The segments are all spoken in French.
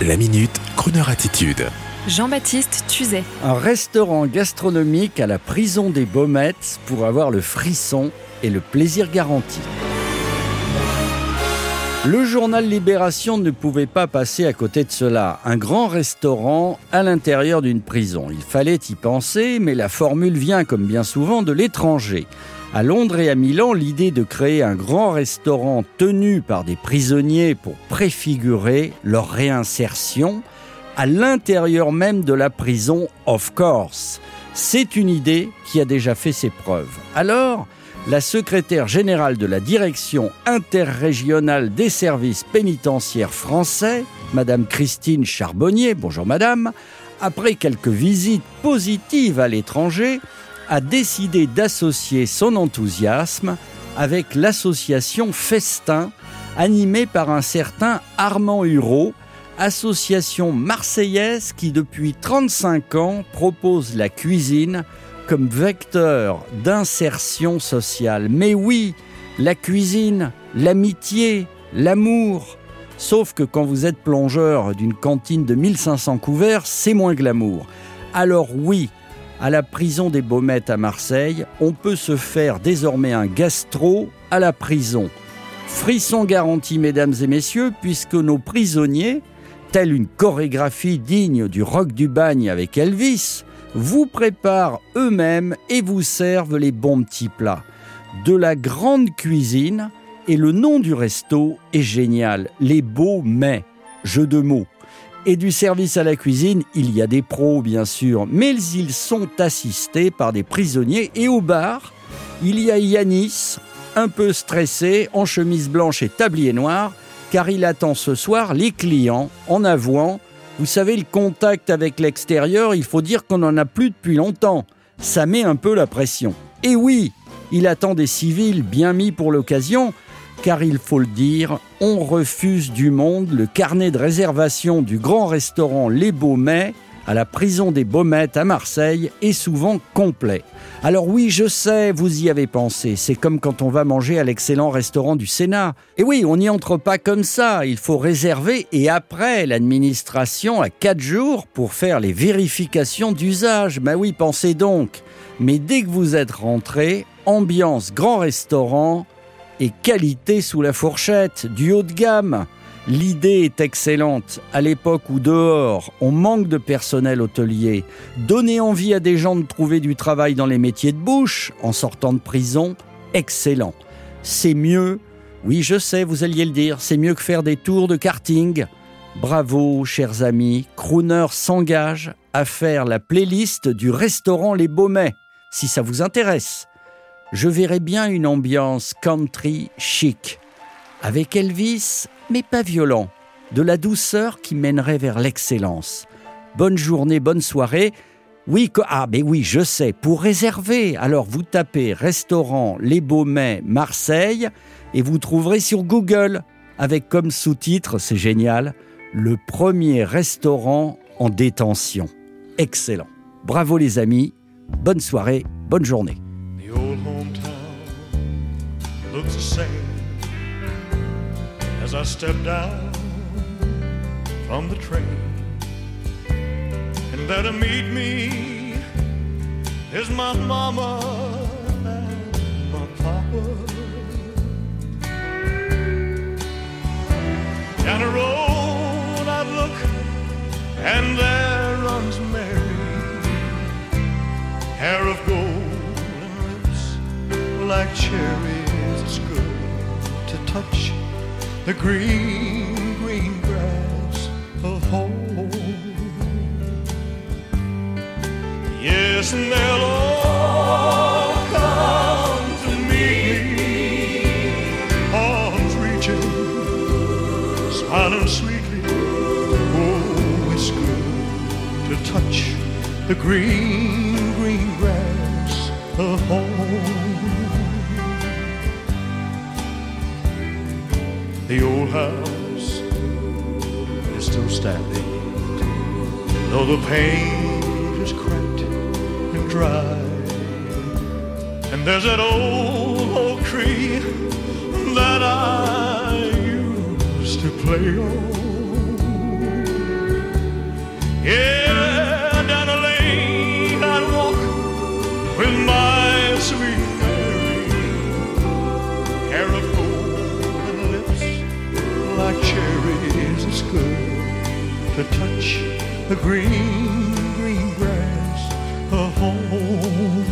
La minute, Kroneur attitude. Jean-Baptiste Tuzet. Un restaurant gastronomique à la prison des Baumettes pour avoir le frisson et le plaisir garanti. Le journal Libération ne pouvait pas passer à côté de cela. Un grand restaurant à l'intérieur d'une prison. Il fallait y penser, mais la formule vient, comme bien souvent, de l'étranger. À Londres et à Milan, l'idée de créer un grand restaurant tenu par des prisonniers pour préfigurer leur réinsertion à l'intérieur même de la prison, of course. C'est une idée qui a déjà fait ses preuves. Alors, la secrétaire générale de la direction interrégionale des services pénitentiaires français, Madame Christine Charbonnier, bonjour Madame, après quelques visites positives à l'étranger, a décidé d'associer son enthousiasme avec l'association Festin, animée par un certain Armand Hureau, association marseillaise qui depuis 35 ans propose la cuisine comme vecteur d'insertion sociale. Mais oui, la cuisine, l'amitié, l'amour. Sauf que quand vous êtes plongeur d'une cantine de 1500 couverts, c'est moins glamour. Alors oui, à la prison des Baumettes à Marseille, on peut se faire désormais un gastro à la prison. Frisson garanti, mesdames et messieurs, puisque nos prisonniers, telle une chorégraphie digne du rock du bagne avec Elvis, vous préparent eux-mêmes et vous servent les bons petits plats. De la grande cuisine, et le nom du resto est génial, les beaux mets, jeu de mots et du service à la cuisine, il y a des pros bien sûr, mais ils sont assistés par des prisonniers et au bar, il y a Yanis, un peu stressé, en chemise blanche et tablier noir, car il attend ce soir les clients en avouant Vous savez, le contact avec l'extérieur, il faut dire qu'on n'en a plus depuis longtemps. Ça met un peu la pression. Et oui, il attend des civils bien mis pour l'occasion, car il faut le dire, on refuse du monde le carnet de réservation du grand restaurant Les Baumets à la prison des Baumettes à Marseille est souvent complet. Alors oui, je sais, vous y avez pensé, c'est comme quand on va manger à l'excellent restaurant du Sénat. Et oui, on n'y entre pas comme ça, il faut réserver et après, l'administration a quatre jours pour faire les vérifications d'usage. Ben oui, pensez donc. Mais dès que vous êtes rentré, ambiance grand restaurant, et qualité sous la fourchette, du haut de gamme. L'idée est excellente. À l'époque où dehors, on manque de personnel hôtelier, donner envie à des gens de trouver du travail dans les métiers de bouche en sortant de prison, excellent. C'est mieux, oui je sais, vous alliez le dire, c'est mieux que faire des tours de karting. Bravo, chers amis, Crooner s'engage à faire la playlist du restaurant Les Baumets, si ça vous intéresse je verrais bien une ambiance country chic, avec Elvis, mais pas violent, de la douceur qui mènerait vers l'excellence. Bonne journée, bonne soirée. Oui, ah, mais oui, je sais, pour réserver, alors vous tapez restaurant Les Baumets Marseille et vous trouverez sur Google, avec comme sous-titre, c'est génial, le premier restaurant en détention. Excellent. Bravo les amis, bonne soirée, bonne journée. Same as I step down from the train. And there to meet me is my mama and my papa. Down the road I look, and there runs Mary, hair of gold and lips like cherries touch the green, green grass of home. Yes, and they'll all come to me, arms reaching, smiling sweetly. Oh, it's good to touch the green, green standing, though the paint is cracked and dry. And there's that old oak tree that I used to play on. Yeah, to touch the green, green grass of home.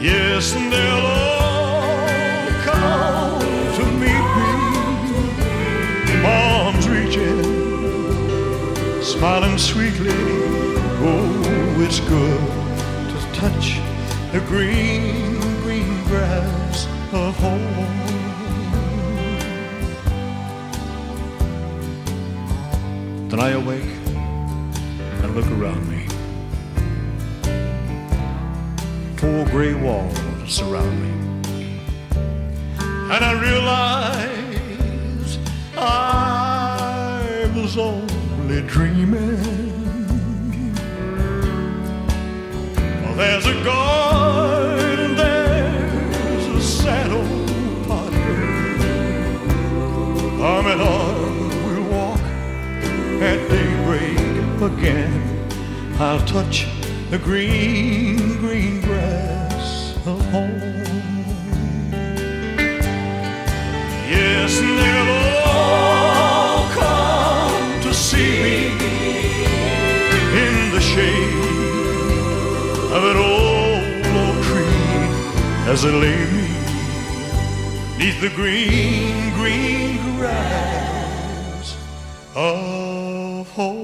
Yes, and they'll all come to meet me, arms reaching, smiling sweetly. Oh, it's good to touch the green, green grass of home. Then I awake and look around me. Four gray walls surround me. And I realize I was only dreaming. Well, there's a guard I'll touch the green, green grass of home. Yes, and they'll all come to see me in the shade of an old oak tree as they lay me neath the green, green grass of home.